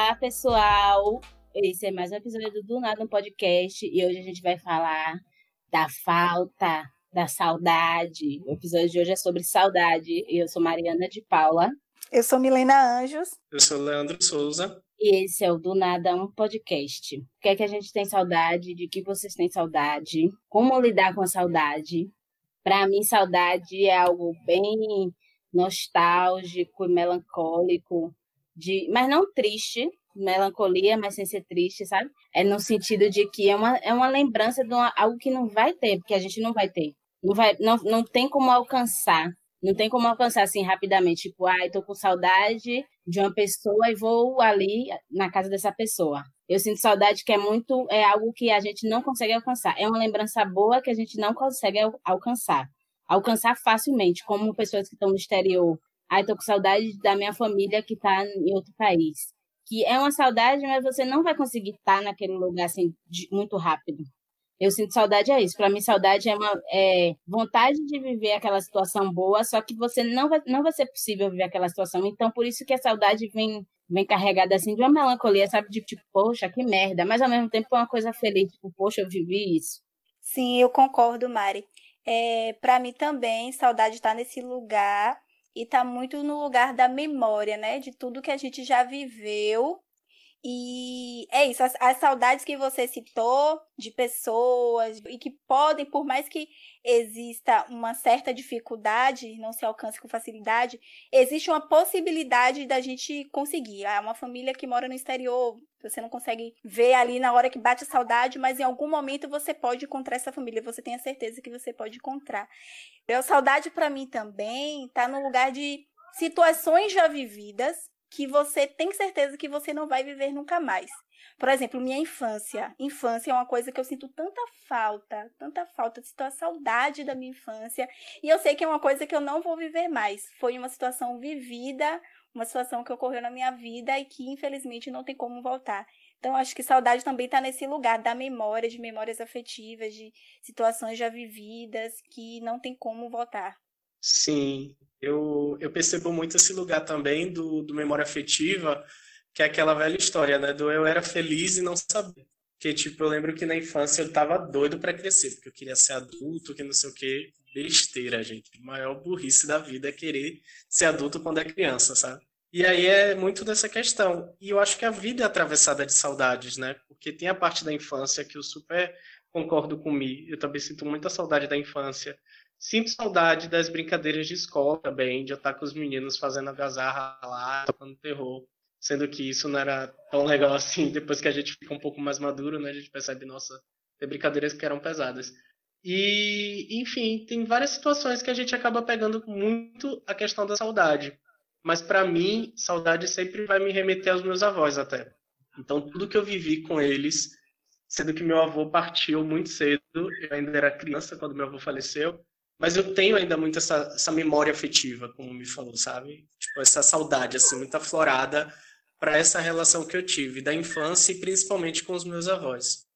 Olá, pessoal! Esse é mais um episódio do Nada no Podcast e hoje a gente vai falar da falta, da saudade. O episódio de hoje é sobre saudade e eu sou Mariana de Paula. Eu sou Milena Anjos. Eu sou Leandro Souza. E esse é o Do Nada um Podcast. O que é que a gente tem saudade? De que vocês têm saudade? Como lidar com a saudade? Para mim, saudade é algo bem nostálgico e melancólico de, mas não triste, melancolia, mas sem ser triste, sabe? É no sentido de que é uma, é uma lembrança de uma, algo que não vai ter, porque a gente não vai ter. Não, vai, não, não tem como alcançar. Não tem como alcançar assim rapidamente, tipo, ai, ah, tô com saudade de uma pessoa e vou ali na casa dessa pessoa. Eu sinto saudade que é muito, é algo que a gente não consegue alcançar. É uma lembrança boa que a gente não consegue alcançar. Alcançar facilmente, como pessoas que estão no exterior Ai, tô com saudade da minha família que tá em outro país. Que é uma saudade, mas você não vai conseguir estar tá naquele lugar assim de, muito rápido. Eu sinto saudade é isso. Para mim, saudade é uma é, vontade de viver aquela situação boa, só que você não vai, não vai ser possível viver aquela situação. Então, por isso que a saudade vem, vem carregada assim de uma melancolia, sabe? De tipo, poxa, que merda. Mas ao mesmo tempo é uma coisa feliz, tipo, poxa, eu vivi isso. Sim, eu concordo, Mari. É, para mim também, saudade está nesse lugar e está muito no lugar da memória, né? De tudo que a gente já viveu. E é isso, as, as, saudades que você citou de pessoas e que podem, por mais que exista uma certa dificuldade, não se alcance com facilidade, existe uma possibilidade da gente conseguir. É uma família que mora no exterior, você não consegue ver ali na hora que bate a saudade, mas em algum momento você pode encontrar essa família, você tem a certeza que você pode encontrar. A saudade para mim também está no lugar de situações já vividas que você tem certeza que você não vai viver nunca mais. Por exemplo, minha infância. Infância é uma coisa que eu sinto tanta falta, tanta falta, sinto a saudade da minha infância. E eu sei que é uma coisa que eu não vou viver mais. Foi uma situação vivida, uma situação que ocorreu na minha vida e que infelizmente não tem como voltar. Então, acho que saudade também está nesse lugar da memória, de memórias afetivas, de situações já vividas que não tem como voltar. Sim, eu, eu percebo muito esse lugar também do, do memória afetiva, que é aquela velha história, né? Do eu era feliz e não sabia. Que, tipo, eu lembro que na infância eu tava doido para crescer, porque eu queria ser adulto, que não sei o quê. Besteira, gente. A maior burrice da vida é querer ser adulto quando é criança, sabe? E aí é muito dessa questão. E eu acho que a vida é atravessada de saudades, né? Porque tem a parte da infância que eu super concordo com Mi. Eu também sinto muita saudade da infância. Sinto saudade das brincadeiras de escola também, de eu estar com os meninos fazendo a gazarra lá, tocando terror. Sendo que isso não era tão legal assim, depois que a gente fica um pouco mais maduro, né? A gente percebe, nossa, tem brincadeiras que eram pesadas. E, enfim, tem várias situações que a gente acaba pegando muito a questão da saudade. Mas para mim, saudade sempre vai me remeter aos meus avós até. Então, tudo que eu vivi com eles, sendo que meu avô partiu muito cedo, eu ainda era criança quando meu avô faleceu, mas eu tenho ainda muito essa, essa memória afetiva, como me falou, sabe? Tipo, essa saudade, assim, muito aflorada para essa relação que eu tive da infância e principalmente com os meus avós.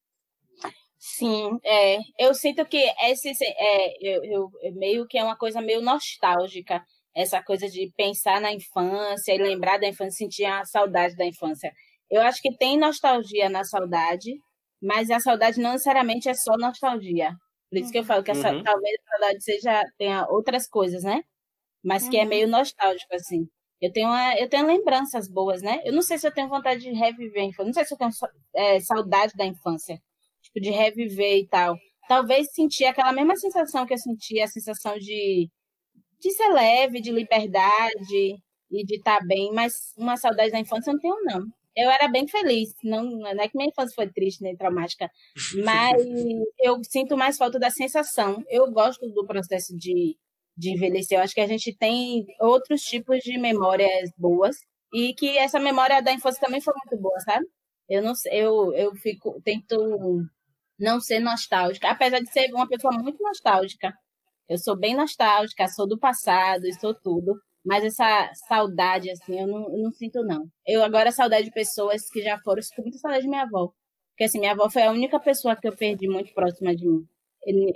Sim, é, eu sinto que esse é, eu, eu, meio que é uma coisa meio nostálgica, essa coisa de pensar na infância e lembrar da infância, sentir a saudade da infância. Eu acho que tem nostalgia na saudade, mas a saudade não necessariamente é só nostalgia. Por isso que eu falo que essa, uhum. talvez a saudade seja, tenha outras coisas, né? Mas que é uhum. é meio nostálgico, assim. Eu tenho, uma, eu tenho lembranças boas, né? Eu não sei se eu tenho vontade de reviver a infância. Não sei se eu tenho é, saudade da infância. Tipo, de reviver e tal. Talvez sentir aquela mesma sensação que eu senti, a sensação de, de ser leve, de liberdade e de estar tá bem. Mas uma saudade da infância eu não tenho, não eu era bem feliz. Não, não é que minha infância foi triste nem traumática, mas eu sinto mais falta da sensação. Eu gosto do processo de, de envelhecer. Eu acho que a gente tem outros tipos de memórias boas e que essa memória da infância também foi muito boa, sabe? Eu não eu eu fico tento não ser nostálgica, apesar de ser uma pessoa muito nostálgica. Eu sou bem nostálgica, sou do passado, sou tudo. Mas essa saudade, assim, eu não, eu não sinto, não. Eu agora saudade de pessoas que já foram, sinto muita saudade de minha avó. Porque, assim, minha avó foi a única pessoa que eu perdi muito próxima de mim.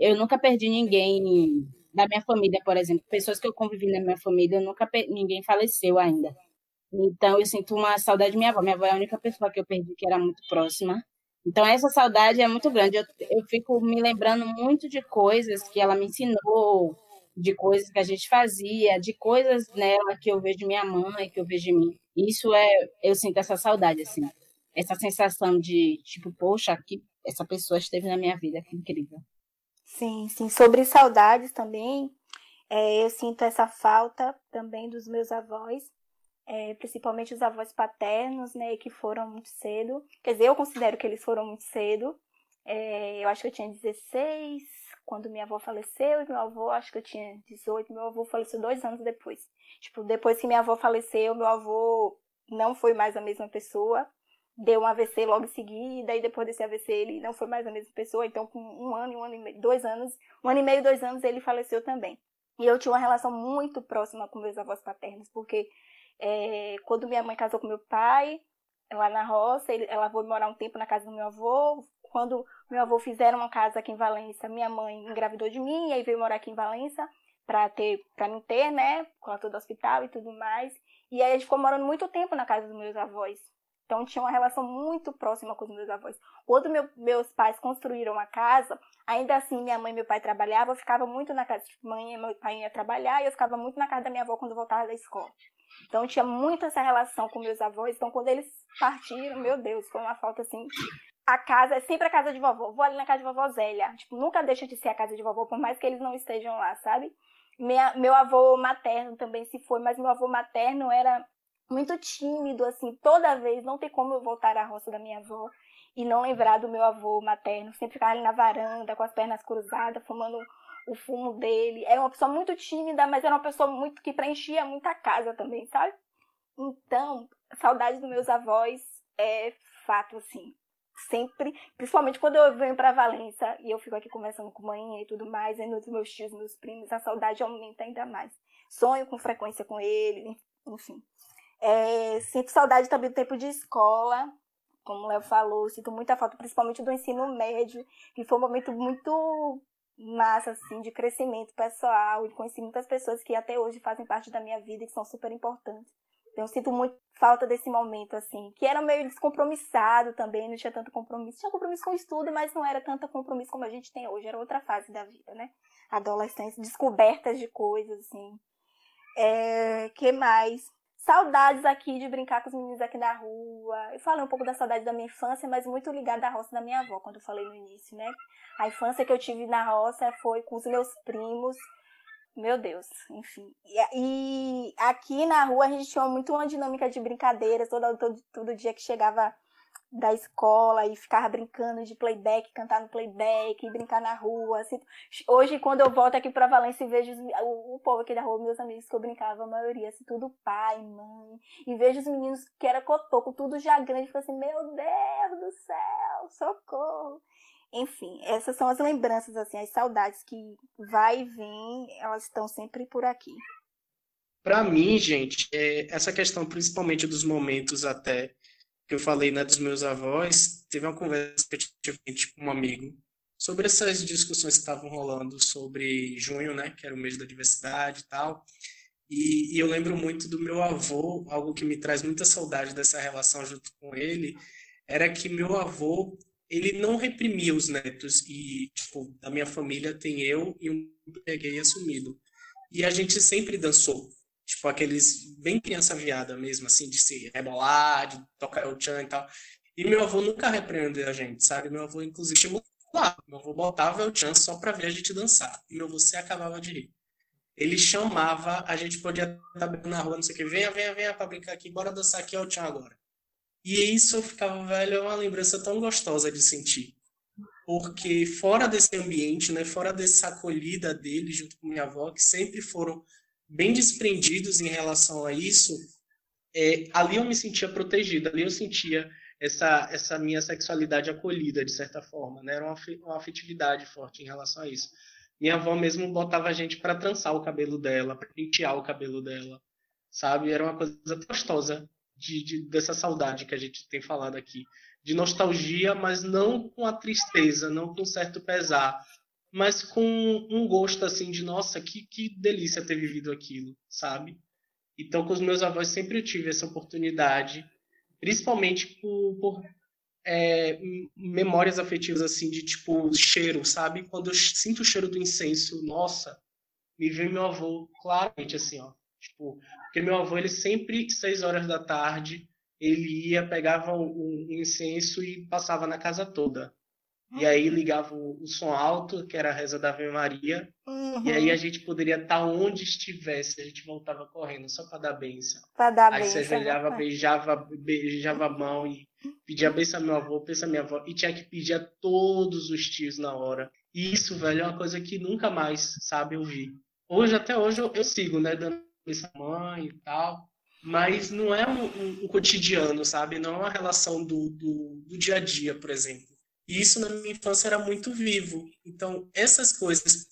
Eu nunca perdi ninguém da minha família, por exemplo. Pessoas que eu convivi na minha família, eu nunca ninguém faleceu ainda. Então, eu sinto uma saudade de minha avó. Minha avó é a única pessoa que eu perdi que era muito próxima. Então, essa saudade é muito grande. Eu, eu fico me lembrando muito de coisas que ela me ensinou, de coisas que a gente fazia, de coisas nela que eu vejo de minha mãe, que eu vejo de mim. Isso é, eu sinto essa saudade, assim. Essa sensação de, tipo, poxa, que essa pessoa esteve na minha vida, que incrível. Sim, sim. Sobre saudades também, é, eu sinto essa falta também dos meus avós, é, principalmente os avós paternos, né, que foram muito cedo. Quer dizer, eu considero que eles foram muito cedo. É, eu acho que eu tinha 16 quando minha avó faleceu e meu avô, acho que eu tinha 18, meu avô faleceu dois anos depois. Tipo, depois que minha avó faleceu, meu avô não foi mais a mesma pessoa. Deu um AVC logo em seguida, e depois desse AVC ele não foi mais a mesma pessoa. Então, com um ano, um ano e meio, dois anos, um ano e meio, dois anos, ele faleceu também. E eu tinha uma relação muito próxima com meus avós paternos, porque é, quando minha mãe casou com meu pai, lá na roça, ele, ela foi morar um tempo na casa do meu avô. Quando meu avô fizeram uma casa aqui em Valença, minha mãe engravidou de mim, e aí veio morar aqui em Valença para ter, para me ter, né, com a do hospital e tudo mais. E aí a gente ficou morando muito tempo na casa dos meus avós. Então tinha uma relação muito próxima com os meus avós. Quando meu, meus pais construíram a casa, ainda assim minha mãe e meu pai trabalhavam, eu ficava muito na casa, tipo, mãe e meu pai ia trabalhar e eu ficava muito na casa da minha avó quando voltava da escola. Então tinha muito essa relação com meus avós. Então quando eles partiram, meu Deus, foi uma falta assim. A casa é sempre a casa de vovó. Vou ali na casa de vovó Zélia. Tipo, nunca deixa de ser a casa de vovó, por mais que eles não estejam lá, sabe? Minha, meu avô materno também se foi, mas meu avô materno era muito tímido, assim, toda vez, não tem como eu voltar à roça da minha avó e não lembrar do meu avô materno, sempre ficar ali na varanda, com as pernas cruzadas, fumando o fumo dele. Era uma pessoa muito tímida, mas era uma pessoa muito que preenchia muita casa também, sabe? Então, saudade dos meus avós é fato, assim. Sempre, principalmente quando eu venho para Valença e eu fico aqui conversando com mãe e tudo mais, vendo os meus tios, meus primos, a saudade aumenta ainda mais. Sonho com frequência com ele, enfim. É, sinto saudade também do tempo de escola, como o Léo falou, sinto muita falta, principalmente do ensino médio, que foi um momento muito massa, assim, de crescimento pessoal, e conheci muitas pessoas que até hoje fazem parte da minha vida e que são super importantes. Eu sinto muito falta desse momento, assim, que era meio descompromissado também, não tinha tanto compromisso. Tinha compromisso com o estudo, mas não era tanto compromisso como a gente tem hoje, era outra fase da vida, né? Adolescência, descobertas de coisas, assim. É, que mais? Saudades aqui de brincar com os meninos aqui na rua. Eu falei um pouco da saudade da minha infância, mas muito ligada à roça da minha avó, quando eu falei no início, né? A infância que eu tive na roça foi com os meus primos. Meu Deus, enfim. E, e aqui na rua a gente tinha muito uma dinâmica de brincadeiras, todo, todo, todo dia que chegava da escola e ficava brincando de playback, cantar no playback, brincar na rua. Assim. Hoje, quando eu volto aqui para Valência e vejo o, o, povo aqui da rua, meus amigos que eu brincava, a maioria, assim, tudo pai, mãe, e vejo os meninos que era cotoco, tudo já grande, fico assim, meu Deus do céu, socorro. Enfim, essas são as lembranças, assim, as saudades que vai e vem, elas estão sempre por aqui. Para mim, gente, é, essa questão, principalmente dos momentos até que eu falei né, dos meus avós, teve uma conversa que eu tive com um amigo sobre essas discussões que estavam rolando sobre junho, né, que era o mês da diversidade e tal. E, e, eu lembro muito do meu avô, algo que me traz muita saudade dessa relação junto com ele, era que meu avô, ele não reprimia os netos e, tipo, da minha família tem eu e um peguei assumido. E a gente sempre dançou, Tipo, aqueles bem criança viada mesmo, assim, de se rebolar, de tocar o tchan e tal. E meu avô nunca repreendeu a gente, sabe? Meu avô, inclusive, estimulava. Meu avô botava o tchan só pra ver a gente dançar. E meu avô se acabava de rir. Ele chamava, a gente podia estar na rua, não sei o que, venha, venha, venha pra brincar aqui, bora dançar aqui ao tchan agora. E isso eu ficava, velho, é uma lembrança tão gostosa de sentir. Porque fora desse ambiente, né, fora dessa acolhida dele junto com minha avó, que sempre foram bem desprendidos em relação a isso, é, ali eu me sentia protegida, ali eu sentia essa, essa minha sexualidade acolhida, de certa forma, né? Era uma, uma afetividade forte em relação a isso. Minha avó mesmo botava a gente para trançar o cabelo dela, para pentear o cabelo dela, sabe? Era uma coisa gostosa de, de, dessa saudade que a gente tem falado aqui. De nostalgia, mas não com a tristeza, não com certo pesar, mas com um gosto assim de nossa, que, que delícia ter vivido aquilo, sabe? Então, com os meus avós sempre eu tive essa oportunidade, principalmente por, por é, memórias afetivas assim de tipo cheiro, sabe? Quando eu sinto o cheiro do incenso, nossa, me vem meu avô claramente assim, ó. Tipo, porque meu avô ele sempre seis horas da tarde ele ia pegava um, incenso e passava na casa toda. E aí ligava o, o, som alto, que era a reza da Ave Maria, uhum. e aí a gente poderia estar onde estivesse, a gente voltava correndo só para dar benção. Para dar aí benção. Aí você ajoelhava, né? beijava, beijava a mão e pedia benção a meu avô, benção minha avó, e tinha que pedir a todos os tios na hora. E isso, velho, é uma coisa que nunca mais, sabe, eu vi. Hoje, até hoje, eu, eu sigo, né, dando à mãe e tal, mas não é um, um, um cotidiano, sabe? Não é uma relação do, do, do dia a dia, por exemplo. E isso na minha infância era muito vivo. Então, essas coisas,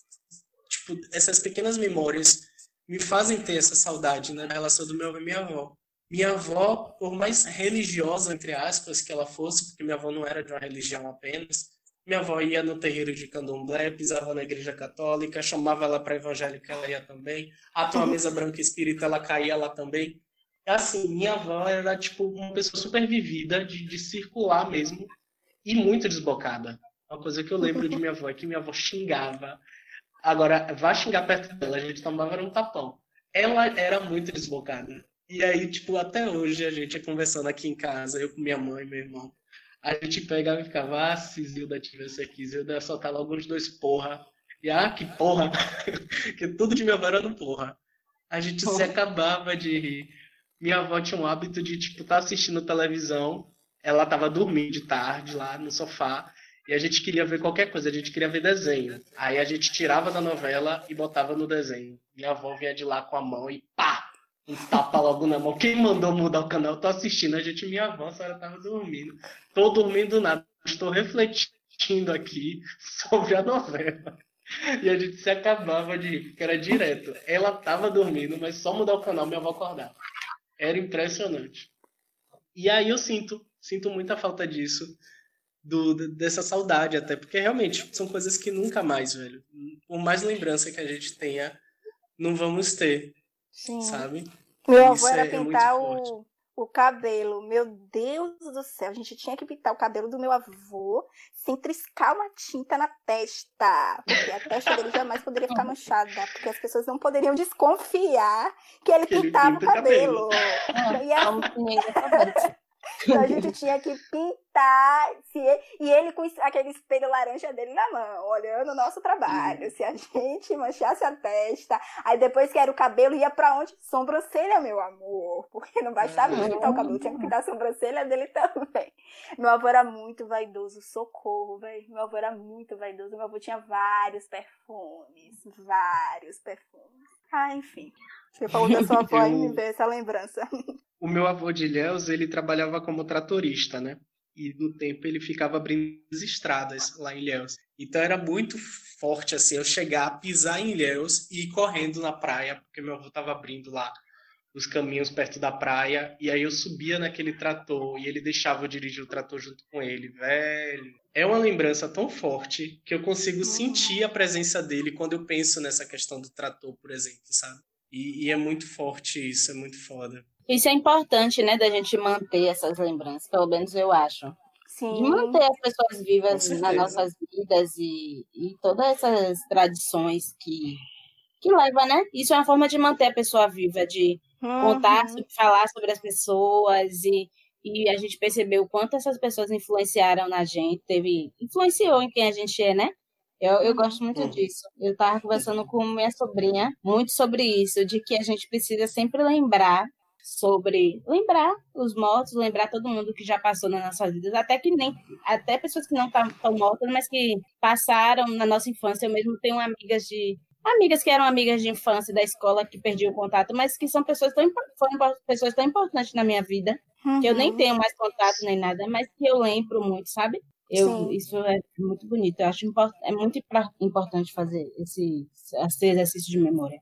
tipo, essas pequenas memórias me fazem ter essa saudade né, relação do meu avô e minha avó. Minha avó, por mais religiosa, entre aspas, que ela fosse, porque minha avó não era de uma religião apenas, minha avó ia no terreiro de candomblé, pisava na igreja católica, chamava ela para evangélica, ela ia também. A tua mesa branca espírita, ela caía lá também. Assim, minha avó era, tipo, uma pessoa super vivida, de, de circular mesmo, e muito desbocada. Uma coisa que eu lembro de minha avó é que minha avó xingava. Agora, vá xingar perto dela, a gente tomava um tapão. Ela era muito desbocada. E aí, tipo, até hoje a gente é conversando aqui em casa, eu com minha mãe e meu irmão. A gente pegava e ficava, ah, se Zilda tivesse aqui, Zilda ia soltar logo os dois porra. E ah, que porra! que tudo de minha avó era no porra. A gente porra. se acabava de rir. Minha avó tinha um hábito de, tipo, estar tá assistindo televisão ela estava dormindo de tarde lá no sofá e a gente queria ver qualquer coisa, a gente queria ver desenho. Aí a gente tirava da novela e botava no desenho. Minha avó vinha de lá com a mão e pá! Um tapa logo na mão. Quem mandou mudar o canal? Eu tô assistindo. A gente, minha avó, a senhora tava dormindo. Tô dormindo nada. Estou refletindo aqui sobre a novela. E a gente se acabava de rir, porque era direto. Ela tava dormindo, mas só mudar o canal, minha avó acordava. Era impressionante. E aí eu sinto sinto muita falta disso, do, dessa saudade até, porque realmente são coisas que nunca mais, velho. Por mais lembrança que a gente tenha, não vamos ter, Sim. sabe? Meu avô era é, pintar é o, o cabelo. Meu Deus do céu, a gente tinha que pintar o cabelo do meu avô sem triscar uma tinta na testa. Porque a testa dele jamais poderia ficar manchada. Porque as pessoas não poderiam desconfiar que ele que pintava ele o cabelo. cabelo. E a... Então a gente tinha que pintar. Se ele, e ele com aquele espelho laranja dele na mão, olhando o nosso trabalho. Se a gente manchasse a testa, aí depois que era o cabelo, ia pra onde? Sobrancelha, meu amor. Porque não bastava pintar o cabelo, tinha que pintar a sobrancelha dele também. Meu avô era muito vaidoso, socorro, velho. Meu avô era muito vaidoso. Meu avô tinha vários perfumes, vários perfumes. Ah, enfim. Você falou da sua avó e me veio essa lembrança. O meu avô de Ilhéus, ele trabalhava como tratorista, né? E no tempo ele ficava abrindo as estradas lá em Ilhéus. Então era muito forte, assim, eu chegar, pisar em Ilhéus e ir correndo na praia, porque meu avô estava abrindo lá os caminhos perto da praia, e aí eu subia naquele trator e ele deixava eu dirigir o trator junto com ele, velho. É uma lembrança tão forte que eu consigo uhum. sentir a presença dele quando eu penso nessa questão do trator, por exemplo, sabe? E, e é muito forte isso, é muito foda. Isso é importante, né, da gente manter essas lembranças, pelo menos eu acho. Sim. De manter as pessoas vivas nas nossas vidas e, e todas essas tradições que, que leva, né? Isso é uma forma de manter a pessoa viva, de uhum. contar, falar sobre as pessoas e, e a gente percebeu o quanto essas pessoas influenciaram na gente, teve influenciou em quem a gente é, né? Eu, eu gosto muito uhum. disso. Eu estava conversando com minha sobrinha muito sobre isso, de que a gente precisa sempre lembrar sobre lembrar os mortos, lembrar todo mundo que já passou nas nossas vidas, até que nem até pessoas que não estão mortas, mas que passaram na nossa infância. Eu mesmo tenho amigas de amigas que eram amigas de infância da escola que perdi o contato, mas que são pessoas tão foram pessoas tão importantes na minha vida uhum. que eu nem uhum. tenho mais contato nem nada, mas que eu lembro muito, sabe? Eu, isso é muito bonito. Eu acho é muito importante fazer esse, esse exercício de memória.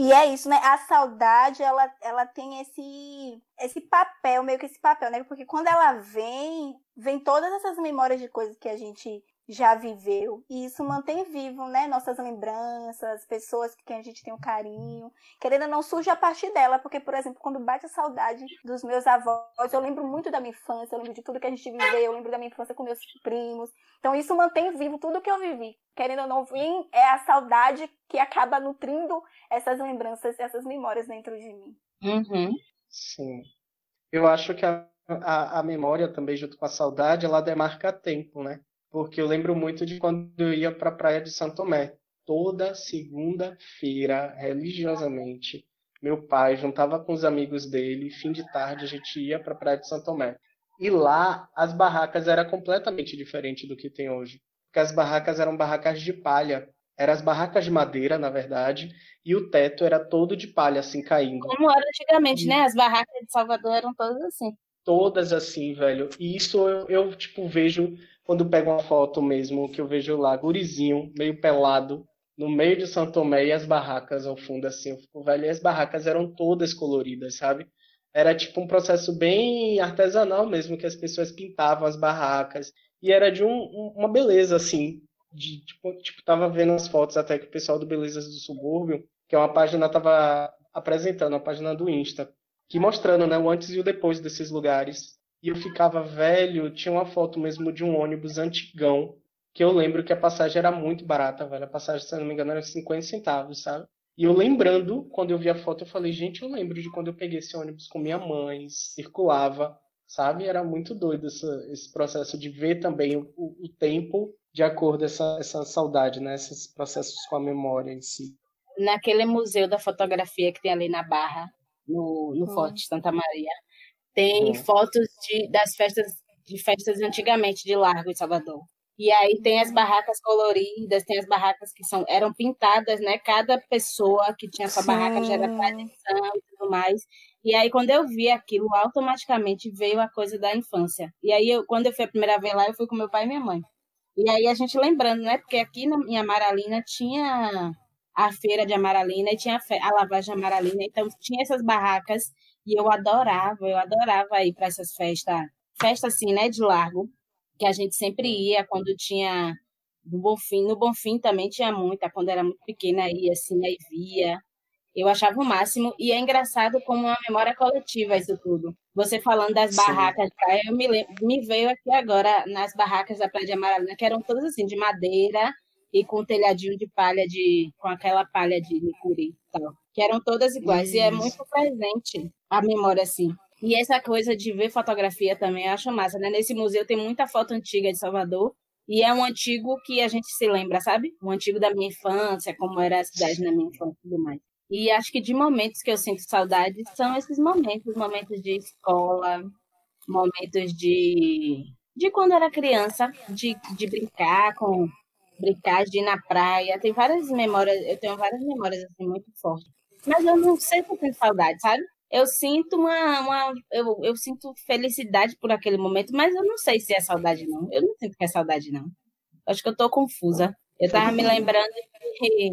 E é isso, né? A saudade, ela, ela tem esse, esse papel, meio que esse papel, né? Porque quando ela vem, vem todas essas memórias de coisas que a gente já viveu. E isso mantém vivo, né? Nossas lembranças, pessoas que a gente tem um carinho. Querendo ou não, surge a partir dela, porque, por exemplo, quando bate a saudade dos meus avós, eu lembro muito da minha infância, eu lembro de tudo que a gente viveu, eu lembro da minha infância com meus primos. Então, isso mantém vivo tudo que eu vivi. Querendo ou não, vim, é a saudade que acaba nutrindo essas lembranças, essas memórias dentro de mim. Uhum. Sim. Eu acho que a, a, a memória também, junto com a saudade, ela demarca tempo, né? Porque eu lembro muito de quando eu ia para a praia de Santo Tomé. Toda segunda-feira, religiosamente, meu pai juntava com os amigos dele, fim de tarde a gente ia para a praia de Santo Tomé. E lá as barracas eram completamente diferentes do que tem hoje. Porque as barracas eram barracas de palha. Eram as barracas de madeira, na verdade, e o teto era todo de palha, assim, caindo. Como era antigamente, né? As barracas de Salvador eram todas assim. Todas assim, velho. E isso eu, eu tipo, vejo quando pego uma foto mesmo, que eu vejo lá, gurizinho, meio pelado, no meio de São Tomé e as barracas ao fundo, assim, eu fico, velho, e as barracas eram todas coloridas, sabe? Era tipo um processo bem artesanal mesmo, que as pessoas pintavam as barracas, e era de um, uma beleza, assim, de, tipo, tipo, tava vendo as fotos até que o pessoal do Belezas do Subúrbio, que é uma página, tava apresentando, a página do Insta, que mostrando, né, o antes e o depois desses lugares, e eu ficava velho, tinha uma foto mesmo de um ônibus antigão, que eu lembro que a passagem era muito barata, velho. A passagem, se não me engano, era 50 centavos, sabe? E eu lembrando, quando eu vi a foto, eu falei, gente, eu lembro de quando eu peguei esse ônibus com minha mãe, circulava, sabe? Era muito doido esse, esse processo de ver também o, o tempo de acordo com essa, essa saudade, né? Esses processos com a memória em si. Naquele museu da fotografia que tem ali na Barra, no, no hum. Forte Santa Maria, tem fotos de, das festas de festas antigamente de Largo de Salvador. E aí tem as barracas coloridas, tem as barracas que são eram pintadas, né? Cada pessoa que tinha sua Sim. barraca já era tradição e tudo mais. E aí quando eu vi aquilo, automaticamente veio a coisa da infância. E aí eu, quando eu fui a primeira vez lá, eu fui com meu pai e minha mãe. E aí a gente lembrando, né? Porque aqui na, em Amaralina tinha a feira de Amaralina e tinha a, a lavagem de Amaralina, então tinha essas barracas e eu adorava, eu adorava ir para essas festas, festas assim, né, de largo, que a gente sempre ia quando tinha do Bonfim. No Bonfim também tinha muita, quando era muito pequena ia assim, aí via. Eu achava o máximo e é engraçado como uma memória coletiva isso tudo. Você falando das barracas eu me, lembro, me veio aqui agora nas barracas da Praia de Amaralina, que eram todas assim, de madeira e com telhadinho de palha de com aquela palha de licuri tal que eram todas iguais. Isso. E é muito presente a memória, assim. E essa coisa de ver fotografia também eu acho massa, né? Nesse museu tem muita foto antiga de Salvador. E é um antigo que a gente se lembra, sabe? Um antigo da minha infância, como era a cidade na minha infância e tudo mais. E acho que de momentos que eu sinto saudade são esses momentos, momentos de escola, momentos de de quando era criança, de, de brincar com brincar de ir na praia. Tem várias memórias, eu tenho várias memórias assim muito fortes. Mas eu não tenho saudade, sabe? Eu sinto uma. uma eu, eu sinto felicidade por aquele momento, mas eu não sei se é saudade, não. Eu não sinto que é saudade, não. Acho que eu tô confusa. Eu tava me lembrando que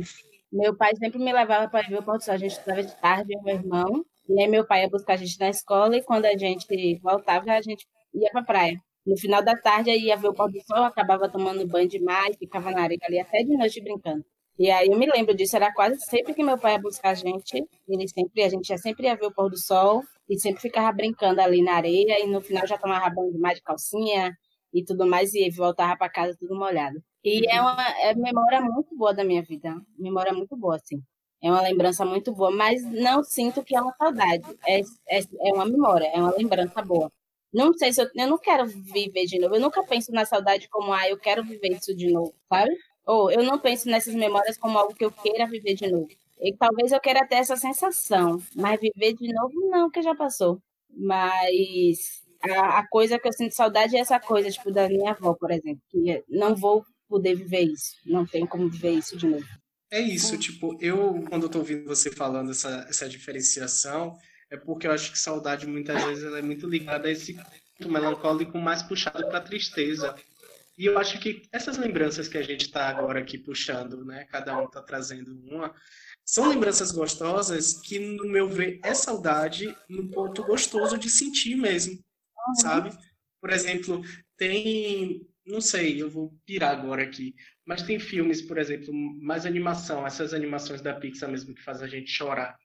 meu pai sempre me levava para ver o pôr sol. A gente estava de tarde, eu meu irmão. E aí meu pai ia buscar a gente na escola e quando a gente voltava, a gente ia pra praia. No final da tarde, aí ia ver o pôr sol, acabava tomando banho demais, ficava na areia ali até de noite brincando. E aí eu me lembro disso, era quase sempre que meu pai ia buscar a gente, ele sempre, a gente já sempre ia ver o pôr do sol e sempre ficava brincando ali na areia e no final já tomava banho de mais de calcinha e tudo mais e voltava para casa tudo molhado. E é uma é memória muito boa da minha vida, memória muito boa assim. É uma lembrança muito boa, mas não sinto que é uma saudade. É, é, é uma memória, é uma lembrança boa. Não sei se eu, eu não quero viver de novo. Eu nunca penso na saudade como, ah, eu quero viver isso de novo, sabe? Ou eu não penso nessas memórias como algo que eu queira viver de novo. E talvez eu queira ter essa sensação, mas viver de novo não, que já passou. Mas a, a, coisa que eu sinto saudade é essa coisa, tipo, da minha avó, por exemplo, que não vou poder viver isso, não tem como viver isso de novo. É isso, tipo, eu, quando eu tô ouvindo você falando essa, essa diferenciação, é porque eu acho que saudade muitas vezes ela é muito ligada a esse melancólico mais puxado para tristeza. E eu acho que essas lembranças que a gente está agora aqui puxando, né? Cada um está trazendo uma, são lembranças gostosas que, no meu ver, é saudade no ponto gostoso de sentir mesmo, uhum. sabe? Por exemplo, tem não sei, eu vou pirar agora aqui, mas tem filmes, por exemplo, mais animação, essas animações da Pixar mesmo que fazem a gente chorar.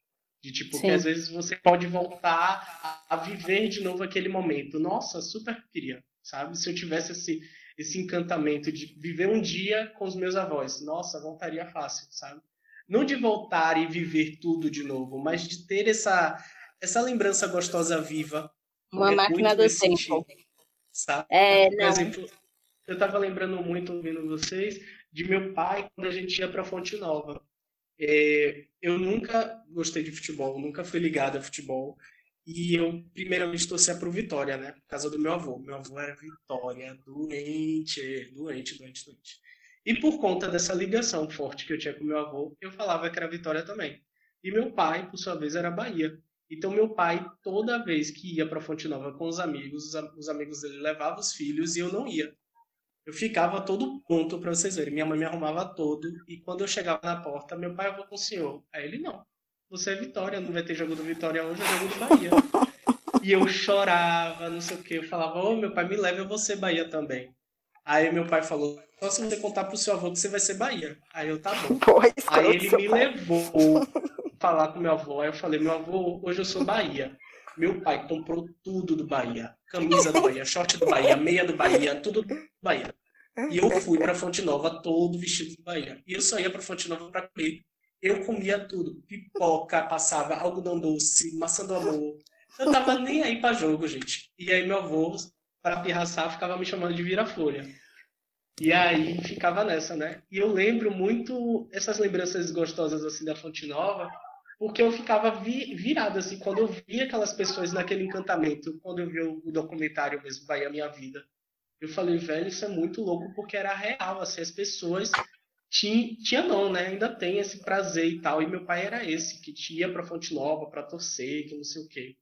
De tipo, Sim. que às vezes você pode voltar a, a, viver de novo aquele momento. Nossa, super queria, sabe? Se eu tivesse esse, esse encantamento de viver um dia com os meus avós, nossa, voltaria fácil, sabe? Não de voltar e viver tudo de novo, mas de ter essa, essa lembrança gostosa viva. Uma máquina do tempo. Sabe? É, Por exemplo, eu estava lembrando muito ouvindo vocês de meu pai quando a gente ia para Fonte Nova. É, eu nunca gostei de futebol, nunca fui ligado a futebol. E eu, primeiramente, torcia para o Vitória, né? Por causa do meu avô. Meu avô era Vitória, doente, doente, doente, doente. E por conta dessa ligação forte que eu tinha com meu avô, eu falava que era Vitória também. E meu pai, por sua vez, era Bahia. Então, meu pai, toda vez que ia para Fonte Nova com os amigos, os amigos dele levavam os filhos e eu não ia. Eu ficava todo pronto para vocês verem. Minha mãe me arrumava todo. E quando eu chegava na porta, meu pai, eu vou com o senhor. Aí ele, não. Você é Vitória, não vai ter jogo do Vitória hoje, é jogo do Bahia. e eu chorava, não sei o quê. Eu falava, ô, oh, meu pai, me leva, eu vou ser Bahia também. Aí meu pai falou, só se você contar pro seu avô que você vai ser Bahia. Aí eu, tá bom. Aí ele me pai. levou falar com meu avô. Aí eu falei, meu avô, hoje eu sou Bahia. Meu pai comprou tudo do Bahia. Camisa do Bahia, short do Bahia, meia do Bahia, tudo do Bahia. E eu fui para Fonte Nova todo vestido de Bahia. E eu só ia para Fonte Nova para comer. Eu comia tudo. Pipoca, passava algodão doce, maçã do amor. Eu tava nem aí para jogo, gente. E aí meu avô, para pirraçar, ficava me chamando de vira-folha. E aí ficava nessa, né? E eu lembro muito essas lembranças gostosas assim da Fonte Nova, porque eu ficava vi, virado assim quando eu via aquelas pessoas naquele encantamento, quando eu vi o, documentário mesmo Bahia Minha Vida. Eu falei, velho, isso é muito louco porque era real, assim, as pessoas tinha, tinha não, né? Ainda tem esse prazer e tal. E meu pai era esse, que ia pra Fonte Nova para torcer, que não sei o quê.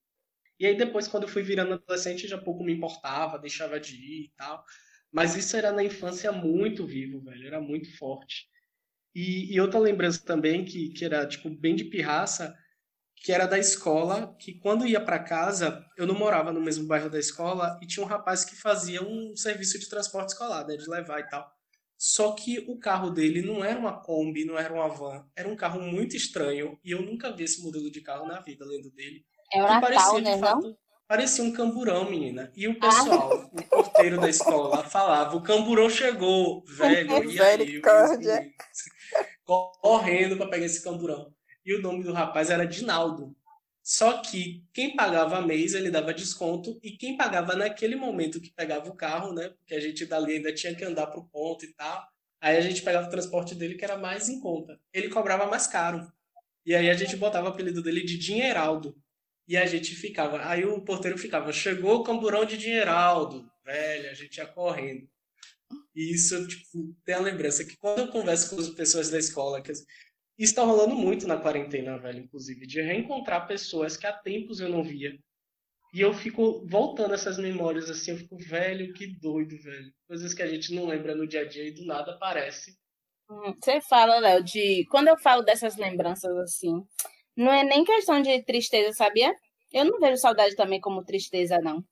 E aí depois, quando eu fui virando adolescente, já pouco me importava, deixava de ir e tal. Mas isso era na infância muito vivo, velho. Era muito forte. E, e outra lembrança também, que, que era, tipo, bem de pirraça, que era da escola, que quando ia para casa, eu não morava no mesmo bairro da escola, e tinha um rapaz que fazia um serviço de transporte escolar, né, de levar e tal. Só que o carro dele não era uma Kombi, não era uma van, era um carro muito estranho, e eu nunca vi esse modelo de carro na vida, lendo dele. É o Natal, parecia, né, fato, não? Parecia um camburão, menina. E o pessoal, ah. o porteiro da escola, falava, o camburão chegou, velho, e aí? Correndo para pegar esse camburão e o nome do rapaz era Dinaldo. Só que quem pagava mês ele dava desconto e quem pagava naquele momento que pegava o carro, né? Porque a gente dali ainda tinha que andar pro ponto e tal. Aí a gente pegava o transporte dele que era mais em conta. Ele cobrava mais caro. E aí a gente botava o apelido dele de Dinheiraldo. E a gente ficava. Aí o porteiro ficava: chegou o camburão de Dinheiraldo. Velho, a gente ia correndo. E isso, tipo, tem a lembrança que quando eu converso com as pessoas da escola, que isso tá rolando muito na quarentena, velho, inclusive, de reencontrar pessoas que há tempos eu não via. E eu fico voltando essas memórias assim, eu fico, velho, que doido, velho. Coisas que a gente não lembra no dia a dia e do nada aparece. Hum, você fala, Léo, de. Quando eu falo dessas lembranças assim, não é nem questão de tristeza, sabia? Eu não vejo saudade também como tristeza, não.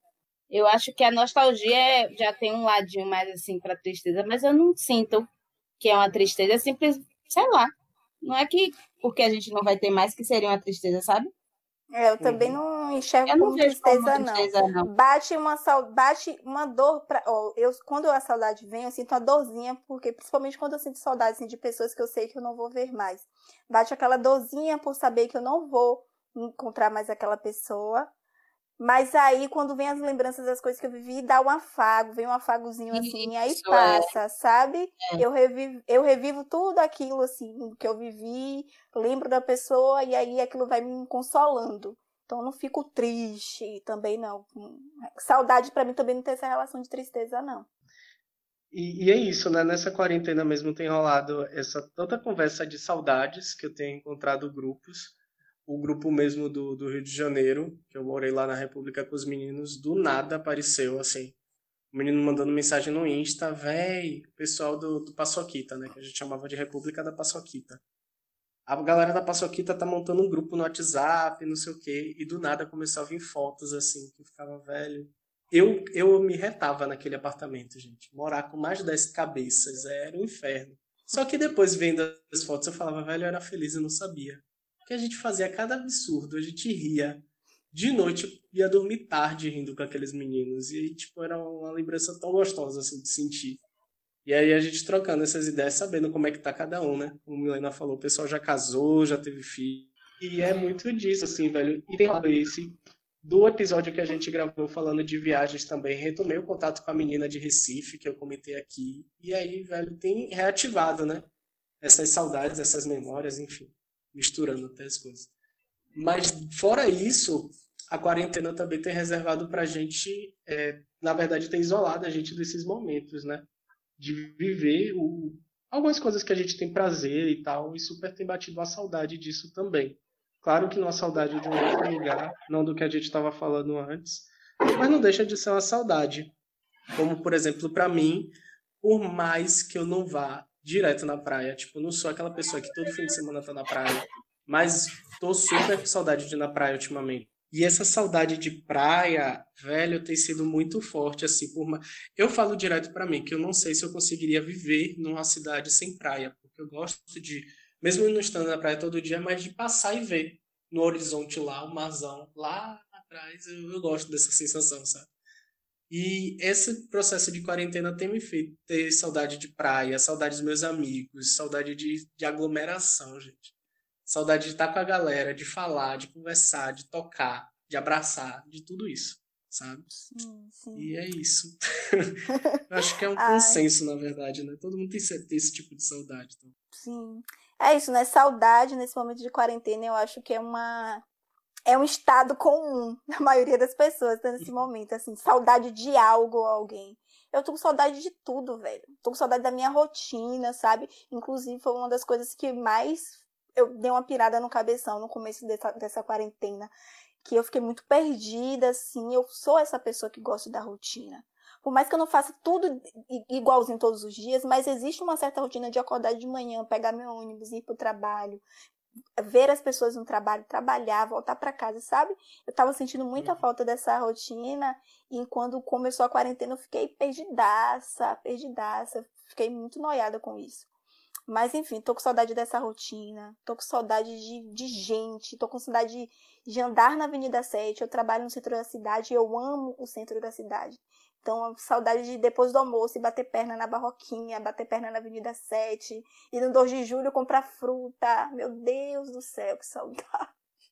Eu acho que a nostalgia é, já tem um ladinho mais assim para tristeza, mas eu não sinto que é uma tristeza, é simples, sei lá. Não é que porque a gente não vai ter mais que seria uma tristeza, sabe? É, eu também uhum. não enxergo eu não como, tristeza, como tristeza, não. não. Bate uma bate uma dor para, oh, eu quando a saudade vem, eu sinto uma dorzinha, porque principalmente quando eu sinto saudade assim, de pessoas que eu sei que eu não vou ver mais. Bate aquela dorzinha por saber que eu não vou encontrar mais aquela pessoa. Mas aí, quando vem as lembranças das coisas que eu vivi, dá um afago, vem um afagozinho assim, aí é. passa, é. sabe? É. Eu, revivo, eu revivo tudo aquilo assim que eu vivi, lembro da pessoa e aí aquilo vai me consolando. Então eu não fico triste também não. Saudade para mim também não tem essa relação de tristeza não. E, e, é isso, né? Nessa quarentena mesmo tem rolado essa tanta conversa de saudades que eu tenho encontrado grupos o grupo mesmo do, do Rio de Janeiro, que eu morei lá na República com os meninos, do nada apareceu, assim. O menino mandando mensagem no Insta, véi, pessoal do, do Paçoquita, né? Que a gente chamava de República da Paçoquita. A galera da Paçoquita tá montando um grupo no WhatsApp, não sei o quê, e do nada começou a vir fotos, assim, que ficava velho. eu, eu me retava naquele apartamento, gente. Morar com mais de 10 cabeças era um inferno. Só que depois, vendo as fotos, eu falava, velho, eu era feliz, eu não sabia. Que a gente fazia cada absurdo, a gente ria. De noite, ia dormir tarde rindo com aqueles meninos. E, tipo, era uma lembrança tão gostosa, assim, de sentir. E aí a gente trocando essas ideias, sabendo como é que tá cada um, né? Como Milena falou, o pessoal já casou, já teve filho. E é muito disso, assim, velho. E tem esse do episódio que a gente gravou falando de viagens também, retomei o contato com a menina de Recife, que eu comentei aqui. E aí, velho, tem reativado, né? Essas saudades, essas memórias, enfim, misturando até as coisas. Mas, fora isso, a quarentena também tem reservado pra gente, é, na verdade, tem isolado a gente desses momentos, né? De viver o, algumas coisas que a gente tem prazer e tal, e super tem batido a saudade disso também. Claro que uma saudade de um outro lugar, não do que a gente estava falando antes, mas não deixa de ser uma saudade. Como, por exemplo, para mim, por mais que eu não vá direto na praia, tipo, não sou aquela pessoa que todo fim de semana tá na praia, mas tô super com saudade de ir na praia ultimamente. E essa saudade de praia, velho, tem sido muito forte, assim, por uma... Eu falo direto para mim que eu não sei se eu conseguiria viver numa cidade sem praia, porque eu gosto de mesmo não estando na praia todo dia, mas de passar e ver no horizonte lá, o marzão, lá atrás, eu, eu gosto dessa sensação, sabe? E esse processo de quarentena tem me feito ter saudade de praia, saudade dos meus amigos, saudade de, de aglomeração, gente. Saudade de estar com a galera, de falar, de conversar, de tocar, de abraçar, de tudo isso, sabe? Sim, sim. E é isso. Eu acho que é um consenso, na verdade, né? Todo mundo tem esse, tem esse tipo de saudade. Então. Sim. É isso, né? Saudade nesse momento de quarentena, eu acho que é uma é um estado comum na maioria das pessoas tá nesse momento, assim, saudade de algo ou alguém. Eu tô com saudade de tudo, velho. Tô com saudade da minha rotina, sabe? Inclusive, foi uma das coisas que mais eu dei uma pirada no cabeção no começo dessa, dessa quarentena. Que eu fiquei muito perdida, assim. Eu sou essa pessoa que gosta da rotina por mais que eu não faça tudo igualzinho todos os dias, mas existe uma certa rotina de acordar de manhã, pegar meu ônibus, ir para o trabalho, ver as pessoas no trabalho, trabalhar, voltar para casa, sabe? Eu estava sentindo muita uhum. falta dessa rotina e quando começou a quarentena eu fiquei perdidaça, perdidaça, fiquei muito noiada com isso. Mas enfim, tô com saudade dessa rotina, tô com saudade de, de gente, tô com saudade de, de andar na Avenida 7. Eu trabalho no centro da cidade e eu amo o centro da cidade. Então, saudade de depois do almoço e bater perna na Barroquinha, bater perna na Avenida 7, e no 2 de julho comprar fruta. Meu Deus do céu, que saudade.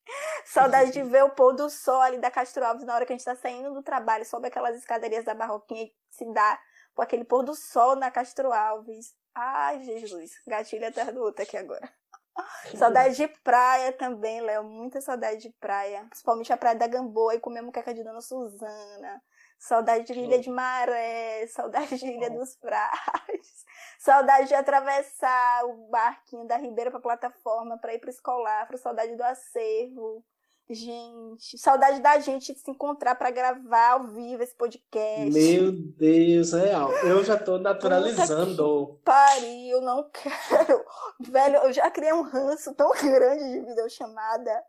saudade de ver o pôr do sol ali da Castro Alves na hora que a gente tá saindo do trabalho, sobe aquelas escadarias da Barroquinha e se dá com aquele pôr do sol na Castro Alves. Ai, Jesus, gatilho atrás do outro aqui agora. saudade de praia também, Léo. Muita saudade de praia. Principalmente a praia da Gamboa e comer muqueca de Dona Suzana. Saudade de Ilha de Maré, saudade de Ilha dos Frades, saudade de atravessar o barquinho da Ribeira para a plataforma para ir para o escolafro, saudade do acervo. Gente, saudade da gente se encontrar para gravar ao vivo esse podcast. Meu Deus, real. Eu já tô naturalizando. Pariu, não quero. Velho, eu já criei um ranço tão grande de videochamada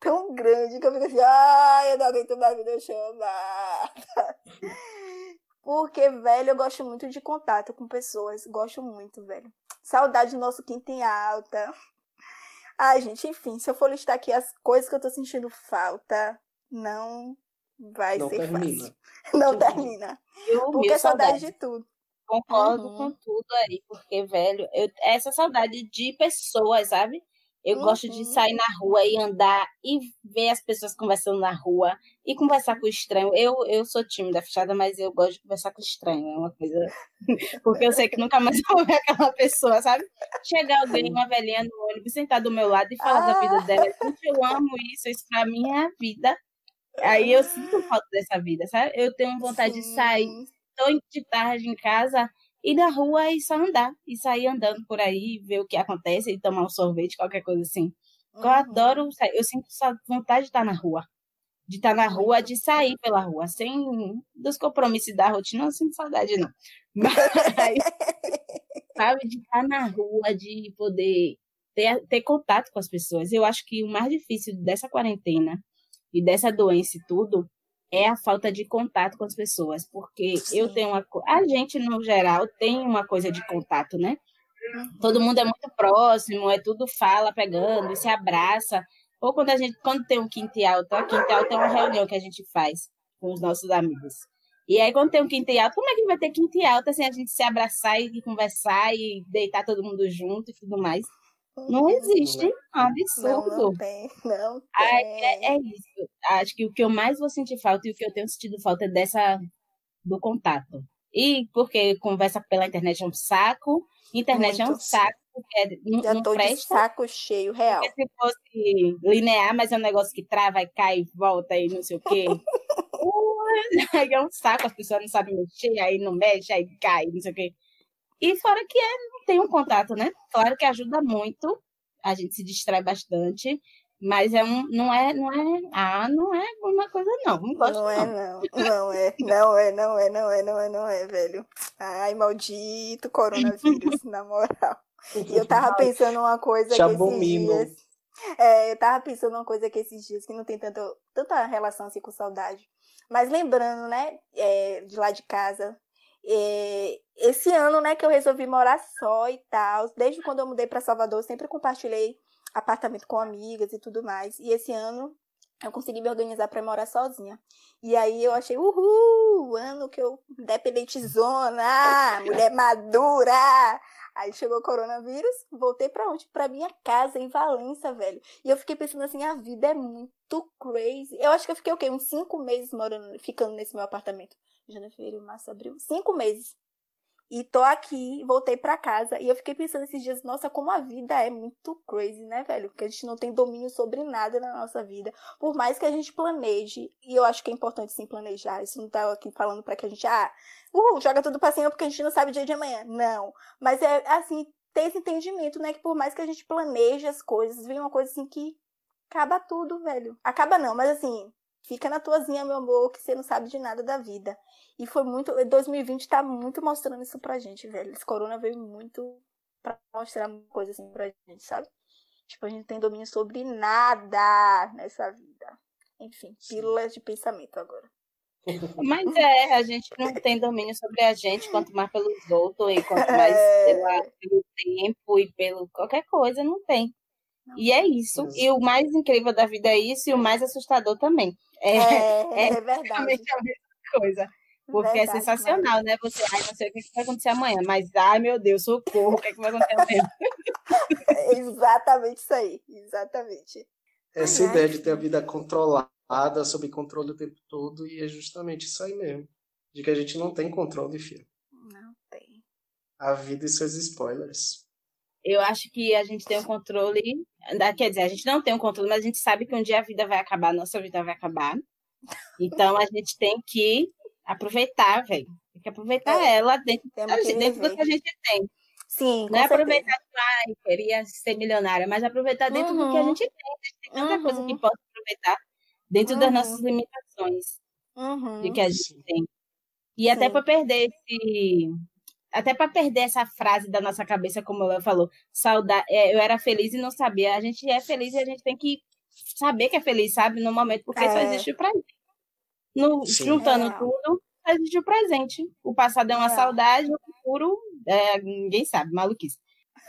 tão grande que eu fico assim, ai, eu não aguento mais videochamada. Porque, velho, eu gosto muito de contato com pessoas. Gosto muito, velho. Saudade do nosso quinto em alta. Ai, gente, enfim, se eu for listar aqui as coisas que eu tô sentindo falta, não vai não ser termina. fácil. Não termina. Eu porque é saudade, saudade de tudo. Concordo uhum. com tudo aí, porque, velho, eu, essa saudade de pessoas, sabe? Eu uhum. gosto de uhum. sair na rua e andar e ver as pessoas conversando na rua e conversar com o estranho. Eu, eu sou tímida, fechada, mas eu gosto de conversar com o estranho. É uma coisa. Porque eu sei que nunca mais vou ver aquela pessoa, sabe? Chegar alguém, uma velhinha no ônibus, sentar do meu lado e falar ah. da vida dela. Gente, eu amo isso, isso pra mim é a vida. Aí eu sinto falta dessa vida, sabe? Eu tenho vontade Sim. de sair, tô de tarde em casa ir na rua e só andar. E sair andando por aí, ver o que acontece, e tomar um sorvete, qualquer coisa assim. Uhum. Eu adoro sair. Eu sinto vontade de estar na rua. De estar na rua, de sair pela rua, sem dos compromissos da rotina, não sinto saudade, não. Mas, sabe, de estar na rua, de poder ter, ter contato com as pessoas. Eu acho que o mais difícil dessa quarentena e dessa doença e tudo é a falta de contato com as pessoas, porque Sim. eu tenho uma a gente no geral tem uma coisa de contato, né? Uhum. Todo mundo é muito próximo, é tudo fala pegando, se abraça. Ou quando a gente quando tem um quinto alto, a quinto alto é uma reunião que a gente faz com os nossos amigos. E aí, quando tem um quinto alto, como é que vai ter quinto alto sem a gente se abraçar e conversar e deitar todo mundo junto e tudo mais? Não existe. É um absurdo. Não, não tem. Não tem. é, é, isso. Acho que o que eu mais vou sentir falta e o que eu tenho sentido falta é dessa do contato. E porque conversa pela internet é um saco, internet Muito. é um saco, porque não, Já não tô presta. de saco cheio, real. Porque se fosse linear, mas é um negócio que trava e cai e volta e não sei o quê. é um saco, as pessoas não sabem mexer, aí não mexe, aí cai, não sei o quê. E fora que é, tem um contato, né? Claro que ajuda muito, a gente se distrai bastante, mas é um, não é, não é, ah, não é uma coisa não, não gosto não. É, não. não é, não é, não é, não é, não é, não é, velho. Ai, maldito coronavírus, na moral. E eu tava pensando uma coisa que esses dias... É, eu tava pensando uma coisa que esses dias que não tem tanto, tanta relação assim com saudade. Mas lembrando, né, é, de lá de casa, é, esse ano, né, que eu resolvi morar só e tal, desde quando eu mudei para Salvador, sempre compartilhei apartamento com amigas e tudo mais. E esse ano eu consegui me organizar para morar sozinha. E aí eu achei, uhul, ano que eu independentezona, mulher madura. Aí chegou o coronavírus, voltei para onde? Para minha casa em Valença, velho. E eu fiquei pensando assim, a vida é muito crazy. Eu acho que eu fiquei o quê? Uns cinco meses morando, ficando nesse meu apartamento. Janeiro, março, abril. Cinco meses. E tô aqui, voltei para casa. E eu fiquei pensando esses dias, nossa, como a vida é muito crazy, né, velho? Porque a gente não tem domínio sobre nada na nossa vida. Por mais que a gente planeje, e eu acho que é importante sim planejar. Isso não tá aqui falando para que a gente, ah, uhul, joga tudo pra cima porque a gente não sabe o dia de amanhã. Não. Mas é assim, ter esse entendimento, né? Que por mais que a gente planeje as coisas, vem uma coisa assim que acaba tudo, velho. Acaba não, mas assim, fica na tuazinha, meu amor, que você não sabe de nada da vida. E foi muito. 2020 tá muito mostrando isso pra gente, velho. Esse corona veio muito pra mostrar coisa assim pra gente, sabe? Tipo, a gente tem domínio sobre nada nessa vida. Enfim, pílulas de pensamento agora. Mas é, a gente não tem domínio sobre a gente, quanto mais pelos outros, e quanto mais é... pelo tempo e pelo qualquer coisa, não tem. E é isso. E o mais incrível da vida é isso, e o mais assustador também. É, é, é, é verdade. a mesma coisa. Porque é Verdade, é sensacional, mas... né? Você, ai, não sei o que vai acontecer amanhã, mas, ai, meu Deus, socorro, o que, é que vai acontecer amanhã? exatamente isso aí, exatamente. Essa ai, ideia ai. de ter a vida controlada, sob controle o tempo todo, e é justamente isso aí mesmo. De que a gente não tem controle, filho. Não tem. A vida e seus spoilers. Eu acho que a gente tem o um controle, quer dizer, a gente não tem o um controle, mas a gente sabe que um dia a vida vai acabar, a nossa vida vai acabar. Então a gente tem que aproveitar, velho. Tem que aproveitar é, ela dentro, dentro do que a gente tem. Sim, Não é aproveitar que ah, queria ser milionária, mas aproveitar dentro uhum. do que a uhum. gente tem. A gente tem tanta uhum. coisa que uhum. pode aproveitar dentro uhum. das nossas limitações uhum. de que a gente tem. E Sim. até para perder esse. Até para perder essa frase da nossa cabeça, como ela falou, saudade, é, eu era feliz e não sabia. A gente é feliz e a gente tem que saber que é feliz, sabe? No momento, porque é. só existe pra gente no, juntando tudo, existe o presente. O passado é uma é. saudade, o futuro, é, ninguém sabe, maluquice.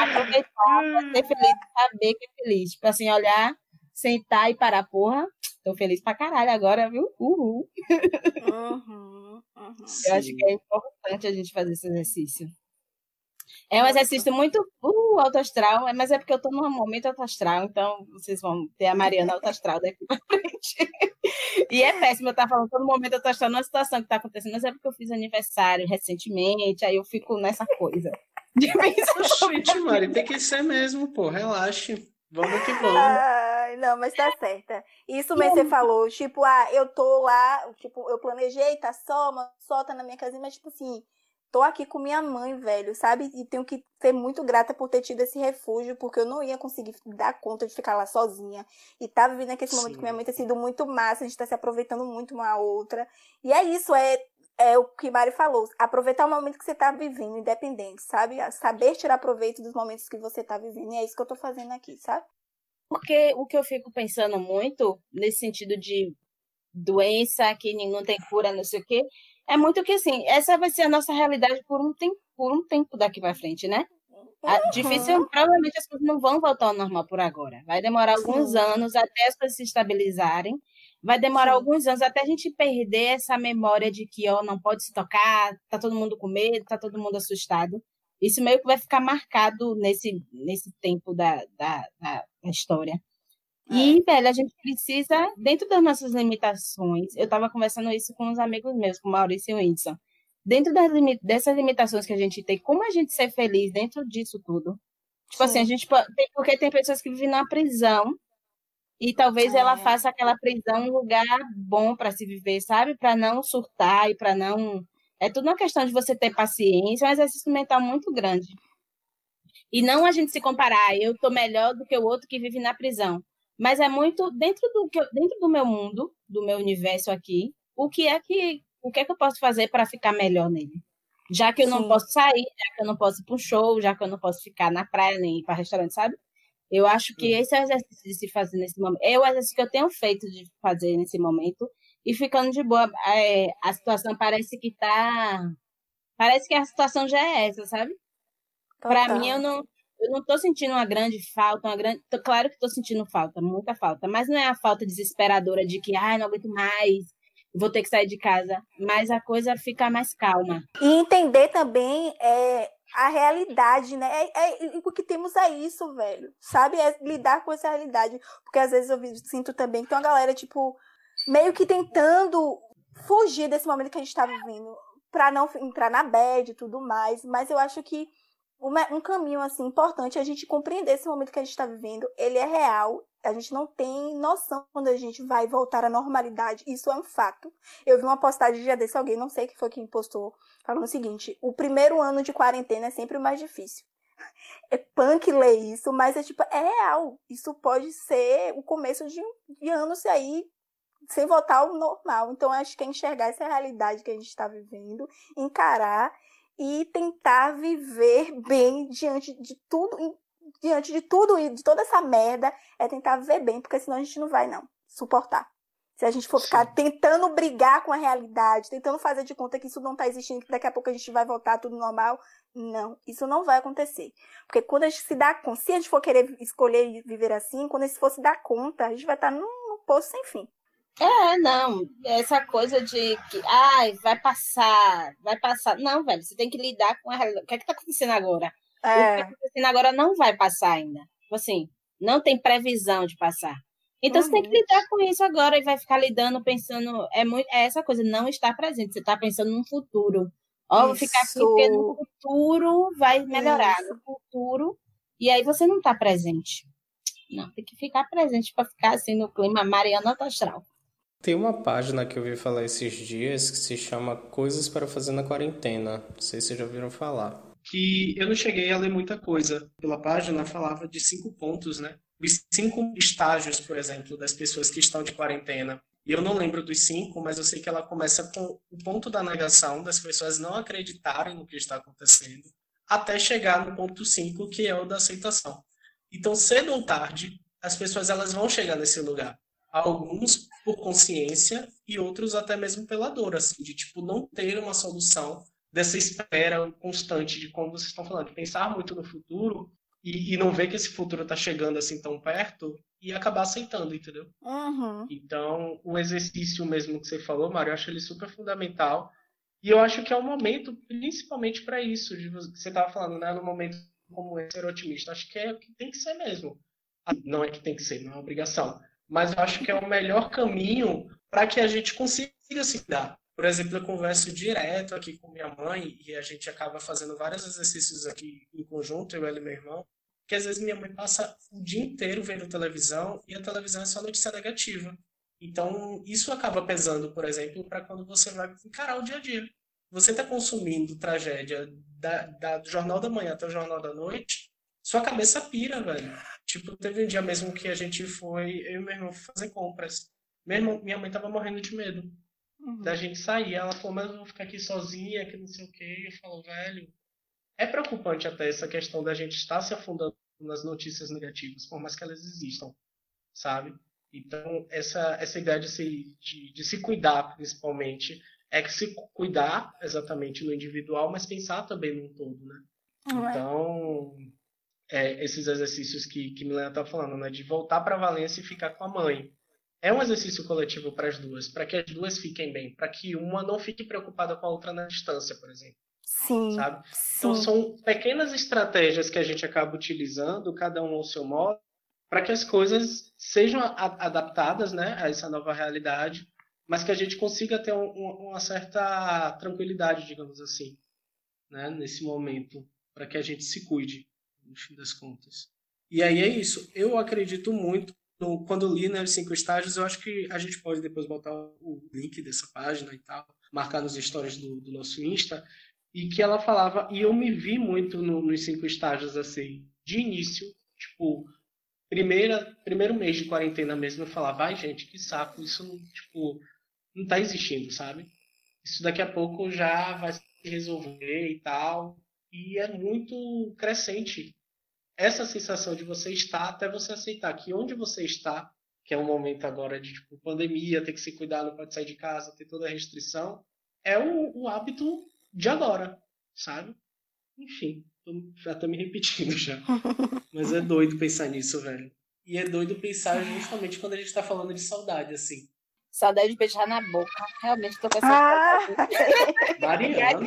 Aproveitar, ser feliz, saber que é feliz. Tipo assim, olhar, sentar e parar, porra, tô feliz pra caralho agora, viu? Uhul. Uhum, uhum. Eu acho que é importante a gente fazer esse exercício. É um exercício muito uh, alto astral, mas é porque eu tô num momento alto astral, então vocês vão ter a Mariana alto astral daqui pra frente. e é péssimo eu estar falando todo momento alto astral numa situação que tá acontecendo, mas é porque eu fiz aniversário recentemente, aí eu fico nessa coisa. Gente, Mari, tem que ser mesmo, pô, relaxe. Vamos que vamos. Ai, não, mas tá certa. Isso mesmo você falou, tipo, ah, eu tô lá, tipo, eu planejei, tá só, só tá na minha casinha, mas tipo assim, tô aqui com minha mãe, velho, sabe? E tenho que ser muito grata por ter tido esse refúgio, porque eu não ia conseguir dar conta de ficar lá sozinha. E tá vivendo aquele momento com minha mãe ter sido muito massa, a gente tá se aproveitando muito uma a outra. E é isso, é, é o que Mari falou. Aproveitar o momento que você tá vivendo, independente, sabe? Saber tirar proveito dos momentos que você tá vivendo. E é isso que eu tô fazendo aqui, sabe? Porque o que eu fico pensando muito, nesse sentido de doença, que não tem cura, não sei o quê, é muito que assim, essa vai ser a nossa realidade por um tempo, por um tempo daqui para frente, né? Uhum. Difícil, provavelmente as coisas não vão voltar ao normal por agora. Vai demorar alguns Sim. anos até as coisas se estabilizarem. Vai demorar Sim. alguns anos até a gente perder essa memória de que ó, não pode se tocar, tá todo mundo com medo, tá todo mundo assustado. Isso meio que vai ficar marcado nesse, nesse tempo da, da, da, história. É. E, velho, a gente precisa, dentro das nossas limitações, eu estava conversando isso com uns amigos meus, com Maurício e o Whindersson. Dentro das, dessas limitações que a gente tem, como a gente ser feliz dentro disso tudo? Tipo Sim. assim, a gente porque tem pessoas que vivem numa prisão e talvez é. ela faça aquela prisão um lugar bom para se viver, sabe? Para não surtar e para não é tudo uma questão de você ter paciência, é um exercício mental muito grande. E não a gente se comparar, eu tô melhor do que o outro que vive na prisão. Mas é muito dentro do que dentro do meu mundo, do meu universo aqui, o que é que o que é que eu posso fazer para ficar melhor nele? Já que eu Sim. não posso sair, já que eu não posso ir para um show, já que eu não posso ficar na praia nem ir para restaurante, sabe? Eu acho que esse é o exercício de se fazer nesse momento. É o exercício que eu tenho feito de fazer nesse momento e ficando de boa. É, a situação parece que tá. Parece que a situação já é essa, sabe? Para mim, eu não, eu não tô sentindo uma grande falta, uma grande. Tô, claro que tô sentindo falta, muita falta, mas não é a falta desesperadora de que, ai, ah, não aguento mais, vou ter que sair de casa. Mas a coisa fica mais calma. E entender também é, a realidade, né? É, é, o que temos é isso, velho. Sabe? É lidar com essa realidade. Porque às vezes eu sinto também que tem uma galera, tipo, meio que tentando fugir desse momento que a gente está vivendo para não entrar na bad e tudo mais, mas eu acho que uma, um caminho assim importante é a gente compreender esse momento que a gente está vivendo, ele é real, a gente não tem noção quando a gente vai voltar à normalidade, isso é um fato. Eu vi uma postagem dia desse alguém, não sei que foi quem postou, falando o seguinte: o primeiro ano de quarentena é sempre o mais difícil. É punk ler isso, mas é tipo, é real. Isso pode ser o começo de, de anos aí sem voltar ao normal. Então, acho que é enxergar essa realidade que a gente está vivendo, encarar e tentar viver bem diante de tudo, diante de tudo e de toda essa merda, é tentar viver bem, porque senão a gente não vai não suportar. Se a gente for ficar Sim. tentando brigar com a realidade, tentando fazer de conta que isso não está existindo, que daqui a pouco a gente vai voltar tudo normal, não, isso não vai acontecer. Porque quando a gente se dá conta, se a gente for querer escolher viver assim, quando a gente for se dar conta, a gente vai estar num, num poço sem fim. É, não, essa coisa de que, ai, vai passar, vai passar. Não, velho, você tem que lidar com a realidade. O que é que tá acontecendo agora? É. O que é tá acontecendo agora não vai passar ainda. Tipo assim, não tem previsão de passar. Então uhum. você tem que uhum. lidar com isso agora e vai ficar lidando, pensando. É, muito, é essa coisa, não estar presente. Você está pensando no futuro. Ó, vou ficar aqui porque no futuro vai melhorar. Isso. No futuro. E aí você não está presente. Não, tem que ficar presente para ficar assim no clima Mariana Astral. Tem uma página que eu vi falar esses dias que se chama Coisas para Fazer na Quarentena. Não sei se vocês já ouviram falar. Que eu não cheguei a ler muita coisa. Pela página falava de cinco pontos, né? Os cinco estágios, por exemplo, das pessoas que estão de quarentena. E eu não lembro dos cinco, mas eu sei que ela começa com o ponto da negação, das pessoas não acreditarem no que está acontecendo, até chegar no ponto cinco, que é o da aceitação. Então, cedo ou tarde, as pessoas elas vão chegar nesse lugar alguns por consciência e outros até mesmo pela dor, assim, de tipo não ter uma solução dessa espera constante de como vocês estão falando, de pensar muito no futuro e, e não ver que esse futuro está chegando assim tão perto e acabar aceitando, entendeu? Uhum. Então, o exercício mesmo que você falou, Mário, eu acho ele super fundamental e eu acho que é um momento principalmente para isso, de que você estava falando, né, no momento como ser otimista, acho que é o que tem que ser mesmo. Ah, não é que tem que ser, não é obrigação mas eu acho que é o melhor caminho para que a gente consiga se dar. Por exemplo, eu converso direto aqui com minha mãe e a gente acaba fazendo vários exercícios aqui em conjunto, eu e meu irmão, que às vezes minha mãe passa o dia inteiro vendo televisão e a televisão é só notícia negativa. Então, isso acaba pesando, por exemplo, para quando você vai encarar o dia a dia. Você está consumindo tragédia da, da, do Jornal da Manhã até o Jornal da Noite, sua cabeça pira, velho. Tipo, teve um dia mesmo que a gente foi, eu e meu irmão, fazer compras. Mesmo, minha mãe tava morrendo de medo uhum. da gente sair. Ela falou, mas eu vou ficar aqui sozinha, que não sei o quê. Eu falo, velho, é preocupante até essa questão da gente estar se afundando nas notícias negativas, por mais que elas existam, sabe? Então, essa, essa ideia de se, de, de se cuidar, principalmente, é que se cuidar exatamente no individual, mas pensar também no todo, né? É. Então, é, esses exercícios que, que Milena está falando, né? De voltar para Valência e ficar com a mãe. É um exercício coletivo para as duas, para que as duas fiquem bem, para que uma não fique preocupada com a outra na distância, por exemplo. Sim. Sabe? Então, sim. Então são pequenas estratégias que a gente acaba utilizando, cada um ao seu modo, para que as coisas sejam adaptadas né, a essa nova realidade, mas que a gente consiga ter um, uma certa tranquilidade, digamos assim, né, nesse momento, para que a gente se cuide, no fim das contas. E aí é isso. Eu acredito muito, no, quando li né, os cinco estágios, eu acho que a gente pode depois botar o link dessa página e tal, marcar nos stories do, do nosso Insta, e que ela falava, e eu me vi muito no, nos cinco estágios assim, de início, tipo, primeira, primeiro mês de quarentena mesmo, eu falava, ai gente, que saco, isso não, tipo, não tá existindo, sabe? Isso daqui a pouco já vai se resolver e tal. E é muito crescente essa sensação de você estar até você aceitar que onde você está, que é um momento agora de tipo, pandemia, ter que se cuidar, não pode sair de casa, ter toda a restrição, é o, o hábito de agora, sabe? Enfim, já tô me repetindo já. Mas é doido pensar nisso, velho. E é doido pensar justamente quando a gente tá falando de saudade, assim. Saudade de beijar na boca. Realmente tô com essa ah, Mariana.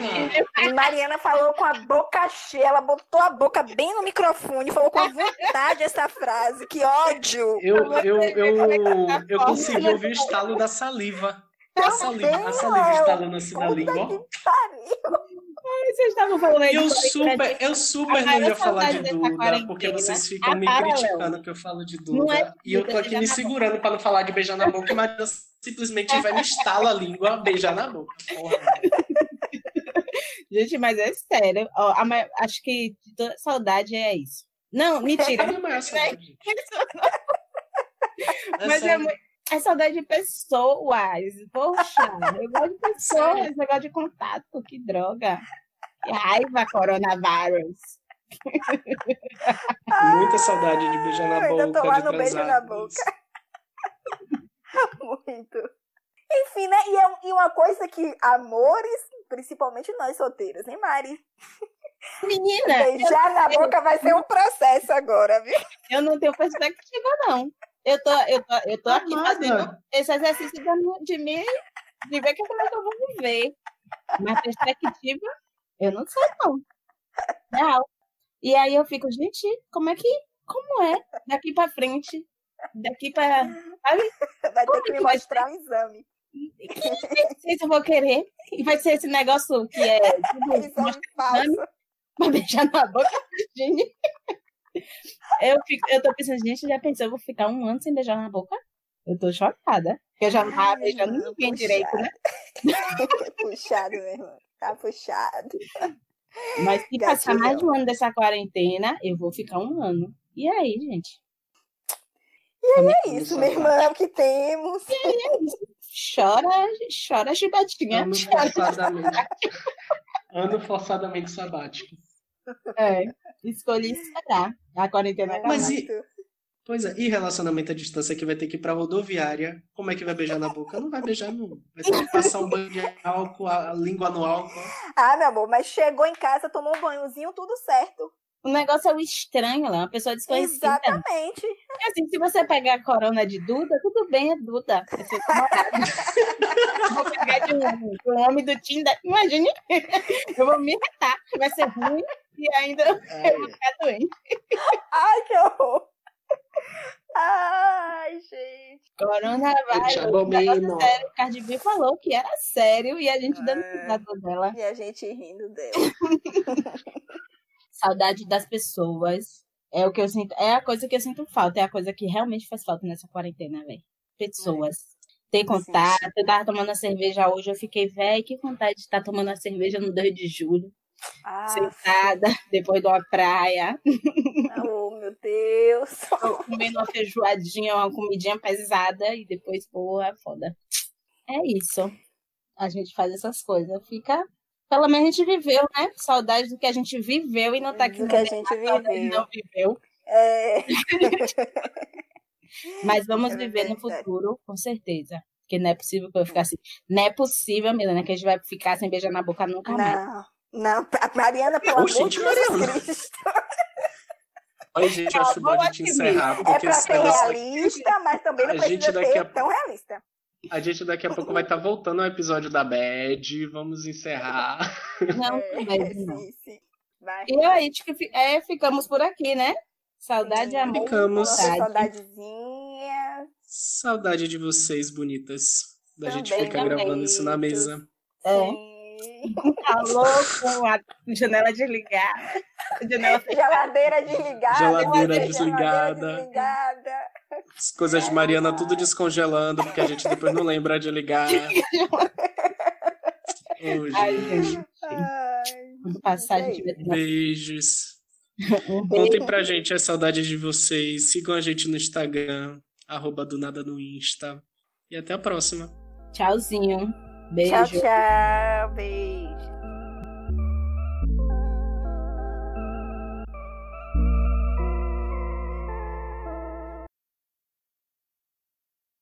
Mariana falou com a boca cheia, ela botou a boca bem no microfone, falou com a vontade essa frase. Que ódio! Eu, eu, eu, eu, eu consegui ouvir o estalo da saliva. A saliva, a saliva estalando assim na língua. Que pariu! Vocês estavam falando aí. Eu super, eu super não ia falar de Duda, porque vocês ficam me criticando que eu falo de Duda. É e eu tô aqui me segurando para não falar de beijar na boca, mas simplesmente vai me estala a língua, beijar na boca. Porra. Gente, mas é sério. Ó, acho que toda saudade é isso. Não, mentira. É saudade. mas é, muito é saudade de pessoas. Poxa, eu gosto de pessoas, eu gosto de contato, que droga. Que raiva, coronavírus. Muita saudade de beijar na boca. Ainda tô lá no beijo na boca. Muito. Enfim, né? E, é, e uma coisa que amores, principalmente nós solteiros, hein, Mari? Menina! Beijar na boca vai ser um processo agora, viu? Eu não tenho perspectiva, não. Eu tô, eu tô, eu tô aqui fazendo esse exercício de mim, de ver como é que eu vou viver. Mas perspectiva, eu não sei, não. Real. E aí eu fico, gente, como é que. Como é? Daqui pra frente. Daqui pra. Sabe? Vai ter que me mostrar um exame. Não sei se eu vou querer. E vai ser esse negócio que é. Exame falso. Pra beijar na boca, gente. Eu, fico, eu tô pensando, gente, já pensou, eu vou ficar um ano sem beijar na boca? Eu tô chocada. Porque eu já não tava beijando ninguém puxado. direito, né? puxado, meu irmão. Tá puxado. Mas se passar mais de um ano dessa quarentena, eu vou ficar um ano. E aí, gente? E aí é, é isso, minha irmã, é o que temos. E aí é isso. Chora, chora chibatinha. Ano forçadamente. ano forçadamente sabático. É, escolhi esperar a quarentena acabar. Mas e, pois é, e relacionamento à distância que vai ter que ir pra rodoviária? Como é que vai beijar na boca? Não vai beijar, não. Vai ter que passar um banho de álcool, a língua no álcool. Ah, meu amor, mas chegou em casa, tomou um banhozinho, tudo certo. O negócio é o estranho lá, uma pessoa desconhecida. Exatamente. É assim, se você pegar a corona de Duda, tudo bem, é Duda. vou pegar de um, um homem do Tinder, imagine, eu vou me retar, vai ser ruim e ainda Ai. eu vou ficar doente. Ai, que horror. Ai, gente. Coronavírus. Sério. Cardi B falou que era sério e a gente é. dando risada dela. E a gente rindo dela. Saudade das pessoas. É o que eu sinto. É a coisa que eu sinto falta. É a coisa que realmente faz falta nessa quarentena, velho. Pessoas. É. Ter contato. Eu tava tomando a cerveja hoje, eu fiquei, velho, que vontade de estar tomando a cerveja no 2 de julho. Ah, sentada depois de uma praia. Oh, meu Deus. Comendo uma feijoadinha, uma comidinha pesada e depois, porra, foda. É isso. A gente faz essas coisas. Fica. Pelo menos a gente viveu, né? Saudade do que a gente viveu e não tá aqui. Do que a gente viveu. Não viveu. É. Mas vamos É viver no futuro, com certeza. Porque não é possível que eu ficar assim. Não é possível, Milena, que a gente vai ficar sem beijar na boca nunca mais. Não, não. A Mariana, pelo Oxe, amor de Mariana. Cristo. Oi, gente, eu acho bom a gente encerrar, É porque pra ser realista, mas também não A gente precisa daqui ser a- tão realista. A gente daqui a pouco vai estar voltando ao episódio da Bad. Vamos encerrar. Não, É, mesmo não. sim, sim. Vai. E aí, é, ficamos por aqui, né? Saudade amor. Ficamos. Nossa saudadezinha. Saudade de vocês, bonitas. Da gente Também, ficar gravando isso na mesa. É. Alô, com a janela desligada. Janela Geladeira desligada. Geladeira geladeira desligada. desligada. As coisas de Mariana tudo descongelando, porque a gente depois não lembra de ligar. Ô, Ai, gente. gente vai ter Beijos. beijo. Contem pra gente as saudades de vocês. Sigam a gente no Instagram, arroba do nada no Insta. E até a próxima. Tchauzinho. Beijo. Tchau, tchau.